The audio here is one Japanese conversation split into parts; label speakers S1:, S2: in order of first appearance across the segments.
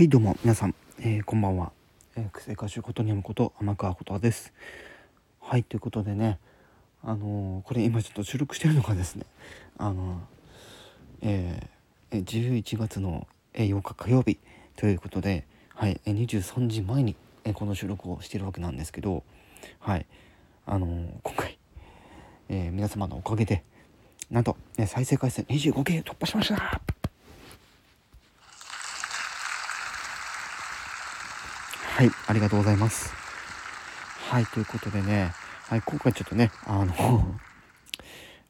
S1: はいどうも皆さん、えー、こんばんは、えー、癖歌手ことにむこと天川ことです。はいということでねあのー、これ今ちょっと収録してるのがですねあのえー、11月の8日火曜日ということではい23時前にこの収録をしてるわけなんですけどはいあの今回、え皆様のおかげでなんと、ね、再生回数 25K 突破しましたはい、ありがとうございます。はい、ということでね、はい、今回ちょっとね、あの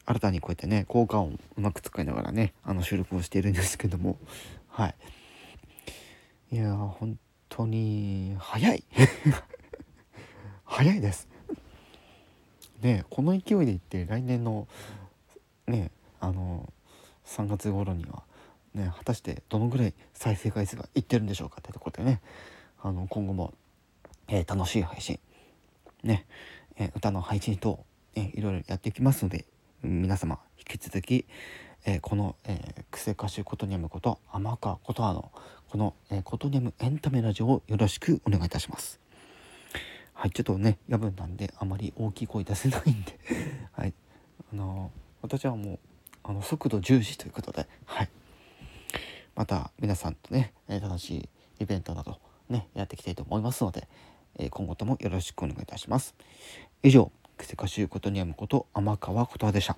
S1: 新たにこうやってね、効果音うまく使いながらね、あの収録をしているんですけども、はい。いや本当に早い 早いです。ねこの勢いでいって来年のねあの3月頃にはね果たしてどのぐらい再生回数がいってるんでしょうかってところでねあの今後も、えー、楽しい配信ね、えー、歌の配信等、えー、いろいろやっていきますので皆様引き続き、えー、この、えー、癖歌手ことにゃむこと天川ことあのこの、えー、ことにゃむエンタメラジオをよろしくお願いいたします。はい、ちょっとね夜分なんであまり大きい声出せないんで はい、あの私はもうあの速度重視ということで、はい、また皆さんとね、え楽しいイベントなどね、やっていきたいと思いますので、えー、今後ともよろしくお願いいたします。以上、クセカシューことにやむこと天川ことでした。